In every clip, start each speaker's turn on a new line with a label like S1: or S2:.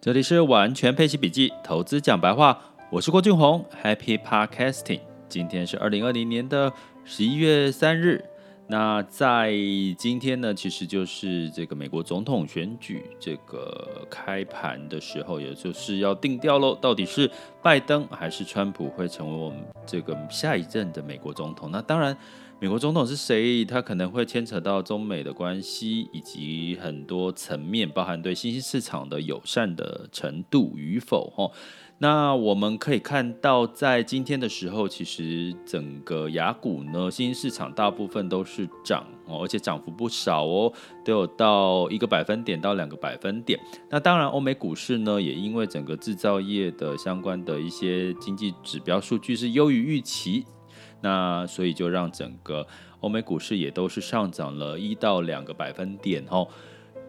S1: 这里是完全配息笔记，投资讲白话，我是郭俊宏，Happy Podcasting。今天是二零二零年的十一月三日。那在今天呢，其实就是这个美国总统选举这个开盘的时候，也就是要定调喽，到底是拜登还是川普会成为我们这个下一任的美国总统？那当然。美国总统是谁？他可能会牵扯到中美的关系，以及很多层面，包含对新兴市场的友善的程度与否。哈，那我们可以看到，在今天的时候，其实整个雅股呢，新兴市场大部分都是涨哦，而且涨幅不少哦，都有到一个百分点到两个百分点。那当然，欧美股市呢，也因为整个制造业的相关的一些经济指标数据是优于预期。那所以就让整个欧美股市也都是上涨了一到两个百分点哦。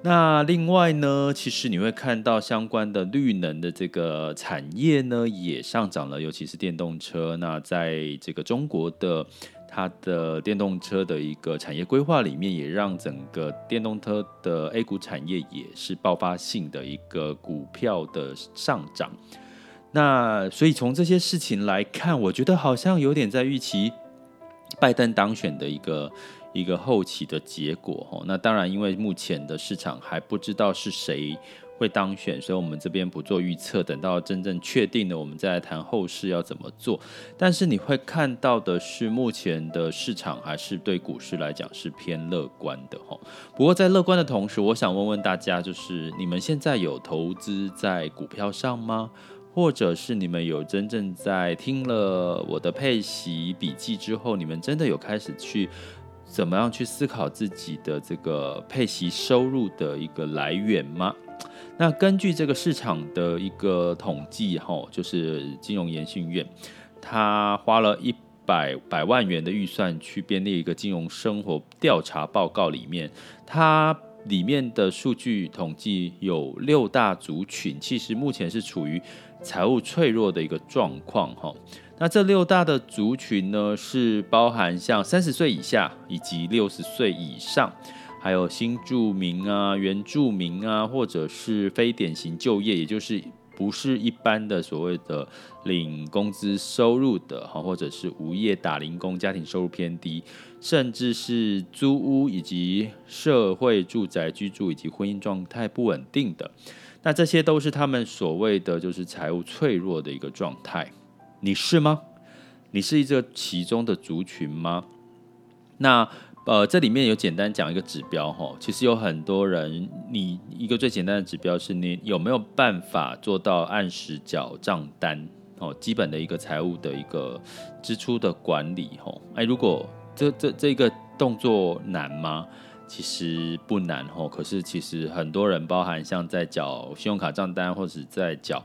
S1: 那另外呢，其实你会看到相关的绿能的这个产业呢也上涨了，尤其是电动车。那在这个中国的它的电动车的一个产业规划里面，也让整个电动车的 A 股产业也是爆发性的一个股票的上涨。那所以从这些事情来看，我觉得好像有点在预期拜登当选的一个一个后期的结果哦。那当然，因为目前的市场还不知道是谁会当选，所以我们这边不做预测，等到真正确定了，我们再来谈后市要怎么做。但是你会看到的是，目前的市场还是对股市来讲是偏乐观的哦。不过在乐观的同时，我想问问大家，就是你们现在有投资在股票上吗？或者是你们有真正在听了我的配习笔记之后，你们真的有开始去怎么样去思考自己的这个配习收入的一个来源吗？那根据这个市场的一个统计，哈，就是金融研训院，他花了一百百万元的预算去编列一个金融生活调查报告，里面它里面的数据统计有六大族群，其实目前是处于。财务脆弱的一个状况，哈，那这六大的族群呢，是包含像三十岁以下以及六十岁以上，还有新住民啊、原住民啊，或者是非典型就业，也就是不是一般的所谓的领工资收入的，哈，或者是无业打零工、家庭收入偏低，甚至是租屋以及社会住宅居住以及婚姻状态不稳定的。那这些都是他们所谓的就是财务脆弱的一个状态，你是吗？你是一个其中的族群吗？那呃，这里面有简单讲一个指标哈，其实有很多人，你一个最简单的指标是你有没有办法做到按时缴账单哦，基本的一个财务的一个支出的管理吼，哎，如果这这这个动作难吗？其实不难吼，可是其实很多人，包含像在缴信用卡账单或者在缴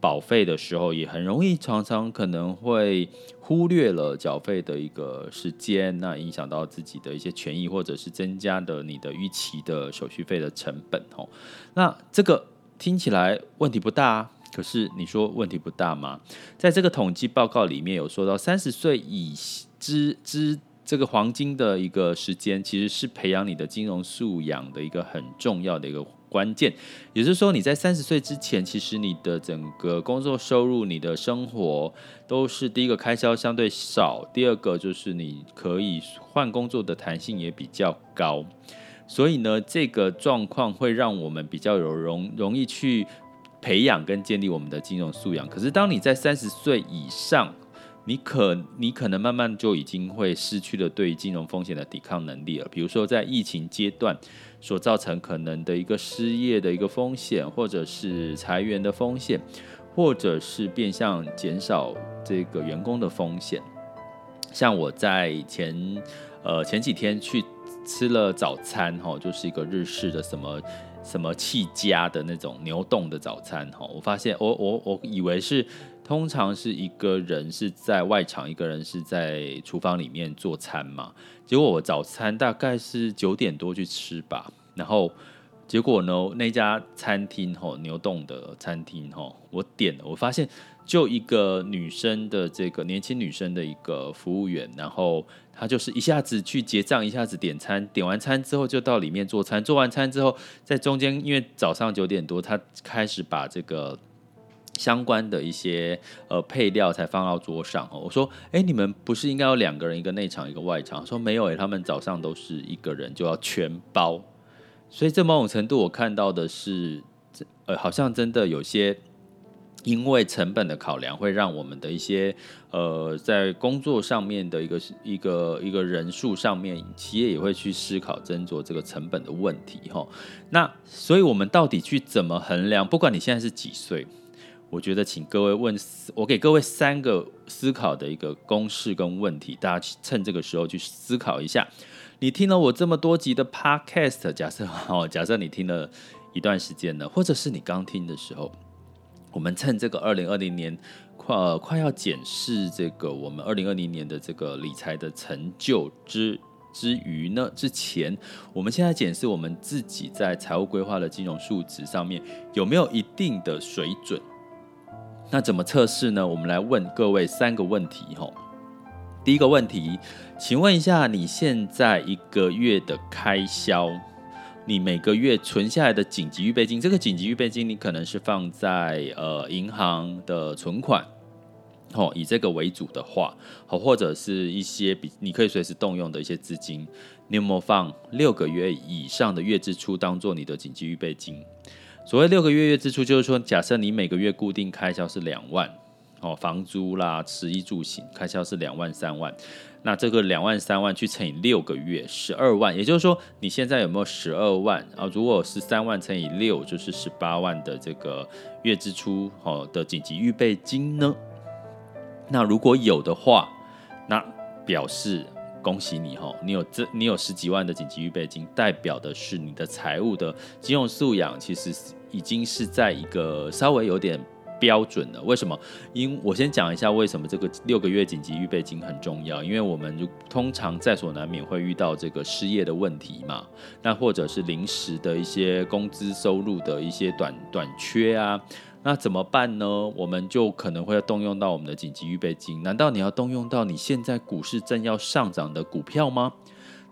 S1: 保费的时候，也很容易常常可能会忽略了缴费的一个时间，那影响到自己的一些权益，或者是增加的你的逾期的手续费的成本吼。那这个听起来问题不大，啊可是你说问题不大吗？在这个统计报告里面有说到三十岁以之之。这个黄金的一个时间，其实是培养你的金融素养的一个很重要的一个关键。也就是说，你在三十岁之前，其实你的整个工作收入、你的生活都是第一个开销相对少，第二个就是你可以换工作的弹性也比较高。所以呢，这个状况会让我们比较有容容易去培养跟建立我们的金融素养。可是，当你在三十岁以上，你可你可能慢慢就已经会失去了对金融风险的抵抗能力了。比如说在疫情阶段所造成可能的一个失业的一个风险，或者是裁员的风险，或者是变相减少这个员工的风险。像我在前呃前几天去吃了早餐哈，就是一个日式的什么什么气家的那种牛丼的早餐哈，我发现我我我以为是。通常是一个人是在外场，一个人是在厨房里面做餐嘛。结果我早餐大概是九点多去吃吧，然后结果呢，那家餐厅吼牛洞的餐厅吼，我点了，我发现就一个女生的这个年轻女生的一个服务员，然后她就是一下子去结账，一下子点餐，点完餐之后就到里面做餐，做完餐之后在中间，因为早上九点多，她开始把这个相关的一些呃配料才放到桌上哦。我说，哎，你们不是应该有两个人，一个内场，一个外场？说没有，哎，他们早上都是一个人就要全包。所以，这某种程度，我看到的是，呃，好像真的有些因为成本的考量，会让我们的一些呃，在工作上面的一个一个一个人数上面，企业也会去思考斟酌这个成本的问题，哈。那，所以我们到底去怎么衡量？不管你现在是几岁，我觉得，请各位问，我给各位三个思考的一个公式跟问题，大家趁这个时候去思考一下。你听了我这么多集的 Podcast，假设 哦，假设你听了一段时间了，或者是你刚听的时候，我们趁这个二零二零年快、呃、快要检视这个我们二零二零年的这个理财的成就之之余呢，之前我们现在检视我们自己在财务规划的金融数值上面有没有一定的水准？那怎么测试呢？我们来问各位三个问题吼。第一个问题，请问一下，你现在一个月的开销，你每个月存下来的紧急预备金，这个紧急预备金你可能是放在呃银行的存款，哦，以这个为主的话，好，或者是一些比你可以随时动用的一些资金，你有没有放六个月以上的月支出当做你的紧急预备金？所谓六个月月支出，就是说，假设你每个月固定开销是两万。哦，房租啦，吃衣住行开销是两万三万，那这个两万三万去乘以六个月，十二万，也就是说你现在有没有十二万啊？如果十三万乘以六，就是十八万的这个月支出哦的紧急预备金呢？那如果有的话，那表示恭喜你哈，你有这你有十几万的紧急预备金，代表的是你的财务的金融素养其实已经是在一个稍微有点。标准了，为什么？因我先讲一下为什么这个六个月紧急预备金很重要。因为我们就通常在所难免会遇到这个失业的问题嘛，那或者是临时的一些工资收入的一些短短缺啊，那怎么办呢？我们就可能会要动用到我们的紧急预备金。难道你要动用到你现在股市正要上涨的股票吗？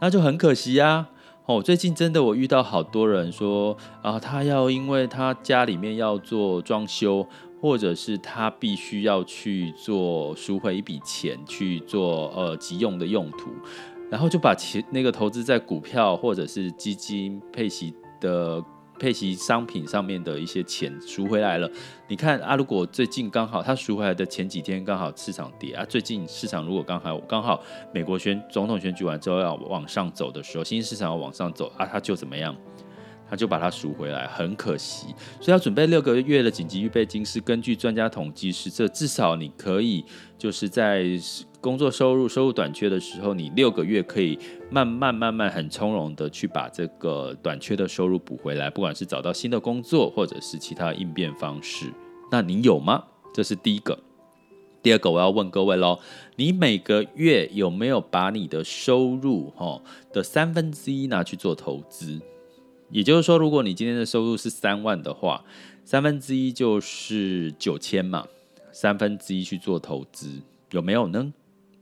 S1: 那就很可惜啊。哦，最近真的我遇到好多人说啊，他要因为他家里面要做装修。或者是他必须要去做赎回一笔钱去做呃急用的用途，然后就把钱那个投资在股票或者是基金配息的配息商品上面的一些钱赎回来了。你看啊，如果最近刚好他赎回来的前几天刚好市场跌啊，最近市场如果刚好刚好美国选总统选举完之后要往上走的时候，新兴市场要往上走啊，他就怎么样？他就把它赎回来，很可惜，所以要准备六个月的紧急预备金，是根据专家统计，是这至少你可以就是在工作收入收入短缺的时候，你六个月可以慢慢慢慢很从容的去把这个短缺的收入补回来，不管是找到新的工作，或者是其他应变方式，那你有吗？这是第一个。第二个我要问各位喽，你每个月有没有把你的收入哈的三分之一拿去做投资？也就是说，如果你今天的收入是三万的话，三分之一就是九千嘛，三分之一去做投资，有没有呢？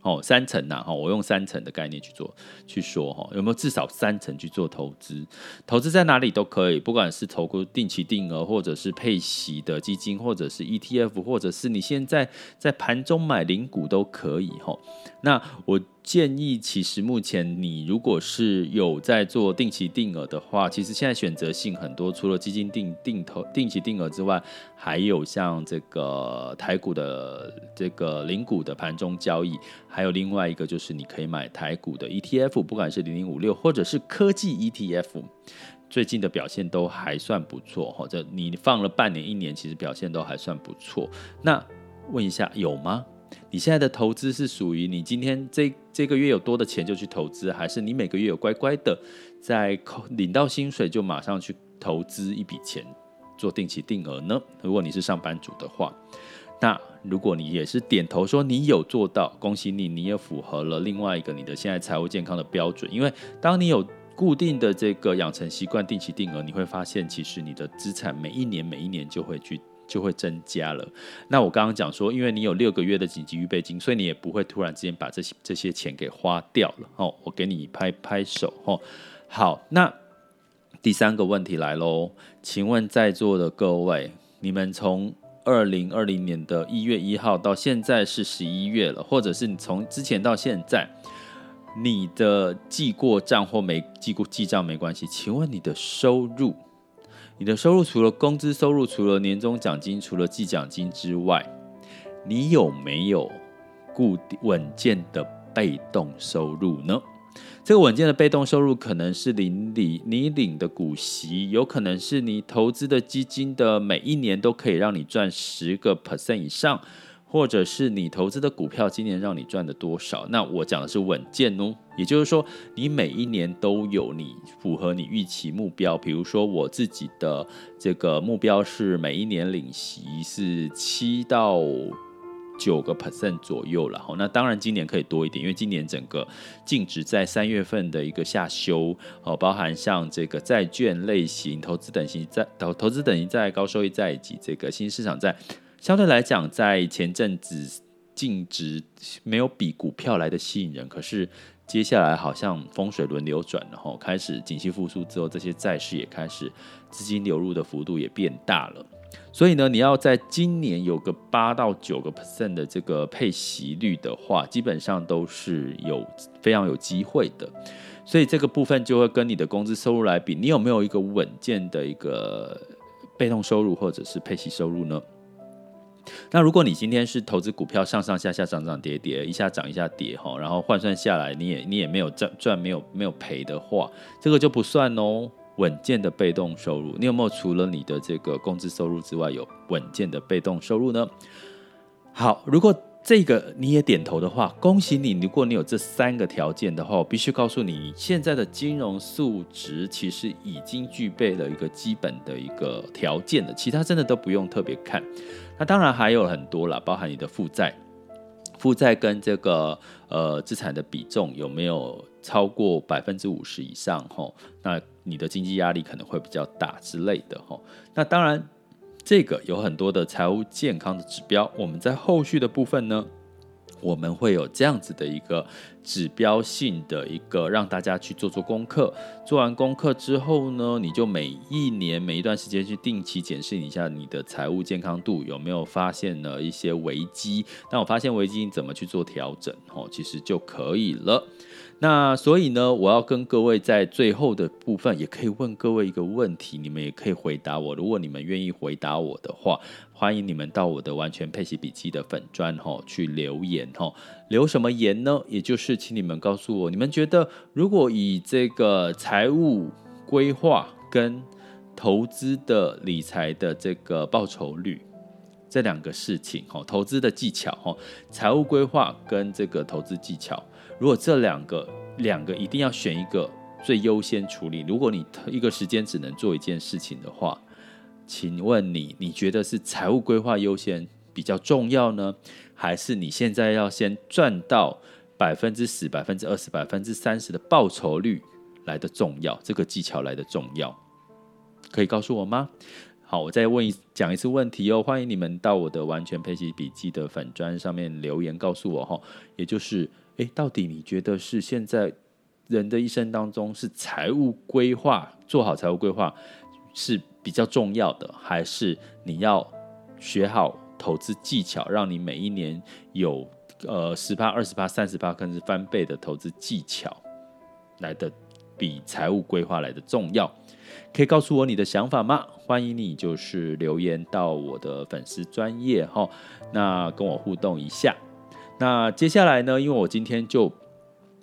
S1: 哦，三层呐，哈，我用三层的概念去做去说，哈，有没有至少三层去做投资？投资在哪里都可以，不管是投个定期定额，或者是配息的基金，或者是 ETF，或者是你现在在盘中买零股都可以，哈。那我。建议，其实目前你如果是有在做定期定额的话，其实现在选择性很多，除了基金定定投定期定额之外，还有像这个台股的这个零股的盘中交易，还有另外一个就是你可以买台股的 ETF，不管是零零五六或者是科技 ETF，最近的表现都还算不错，或者你放了半年一年，其实表现都还算不错。那问一下有吗？你现在的投资是属于你今天这这个月有多的钱就去投资，还是你每个月有乖乖的在领到薪水就马上去投资一笔钱做定期定额呢？如果你是上班族的话，那如果你也是点头说你有做到，恭喜你，你也符合了另外一个你的现在财务健康的标准。因为当你有固定的这个养成习惯，定期定额，你会发现其实你的资产每一年每一年就会去就会增加了。那我刚刚讲说，因为你有六个月的紧急预备金，所以你也不会突然之间把这些这些钱给花掉了。哦，我给你拍拍手。哦，好，那第三个问题来喽，请问在座的各位，你们从二零二零年的一月一号到现在是十一月了，或者是你从之前到现在？你的记过账或没记过记账没关系，请问你的收入，你的收入除了工资收入，除了年终奖金，除了计奖金之外，你有没有固定稳健的被动收入呢？这个稳健的被动收入可能是领你你领的股息，有可能是你投资的基金的每一年都可以让你赚十个 percent 以上。或者是你投资的股票今年让你赚的多少？那我讲的是稳健哦，也就是说你每一年都有你符合你预期目标。比如说我自己的这个目标是每一年领息是七到九个 percent 左右了。好，那当然今年可以多一点，因为今年整个净值在三月份的一个下修哦，包含像这个债券类型、投资等级债、投投资等级债、高收益债以及这个新市场债。相对来讲，在前阵子净值没有比股票来的吸引人，可是接下来好像风水轮流转然后，开始景气复苏之后，这些债市也开始资金流入的幅度也变大了。所以呢，你要在今年有个八到九个 percent 的这个配息率的话，基本上都是有非常有机会的。所以这个部分就会跟你的工资收入来比，你有没有一个稳健的一个被动收入或者是配息收入呢？那如果你今天是投资股票，上上下下涨涨跌跌，一下涨一下跌哈，然后换算下来你也你也没有赚赚没有没有赔的话，这个就不算哦。稳健的被动收入，你有没有除了你的这个工资收入之外，有稳健的被动收入呢？好，如果这个你也点头的话，恭喜你。如果你有这三个条件的话，我必须告诉你，你现在的金融素质其实已经具备了一个基本的一个条件了，其他真的都不用特别看。那当然还有很多啦，包含你的负债，负债跟这个呃资产的比重有没有超过百分之五十以上？吼，那你的经济压力可能会比较大之类的。吼，那当然这个有很多的财务健康的指标，我们在后续的部分呢，我们会有这样子的一个指标性的一个让大家去做做功课，做完功课之后呢，你就每一年每一段时间去定期检视一下你的财务健康度有没有发现了一些危机。那我发现危机，你怎么去做调整？哦，其实就可以了。那所以呢，我要跟各位在最后的部分，也可以问各位一个问题，你们也可以回答我。如果你们愿意回答我的话，欢迎你们到我的完全配息笔记的粉专吼去留言吼，留什么言呢？也就是请你们告诉我，你们觉得如果以这个财务规划跟投资的理财的这个报酬率这两个事情吼，投资的技巧吼，财务规划跟这个投资技巧。如果这两个两个一定要选一个最优先处理，如果你一个时间只能做一件事情的话，请问你，你觉得是财务规划优先比较重要呢，还是你现在要先赚到百分之十、百分之二十、百分之三十的报酬率来的重要？这个技巧来的重要，可以告诉我吗？好，我再问一讲一次问题哦，欢迎你们到我的完全配息笔记的粉砖上面留言告诉我哈，也就是。诶，到底你觉得是现在人的一生当中是财务规划做好财务规划是比较重要的，还是你要学好投资技巧，让你每一年有呃十趴、二十趴、三十趴，甚至翻倍的投资技巧来的比财务规划来的重要？可以告诉我你的想法吗？欢迎你就是留言到我的粉丝专业哈，那跟我互动一下。那接下来呢？因为我今天就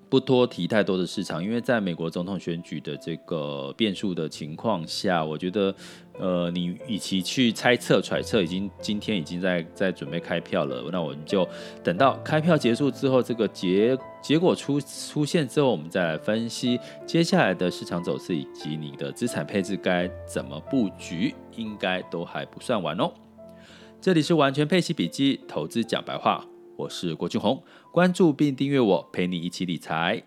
S1: 不多提太多的市场，因为在美国总统选举的这个变数的情况下，我觉得，呃，你与其去猜测、揣测，已经今天已经在在准备开票了，那我们就等到开票结束之后，这个结结果出出现之后，我们再来分析接下来的市场走势以及你的资产配置该怎么布局，应该都还不算晚哦。这里是完全配息笔记，投资讲白话。我是郭俊宏，关注并订阅我，陪你一起理财。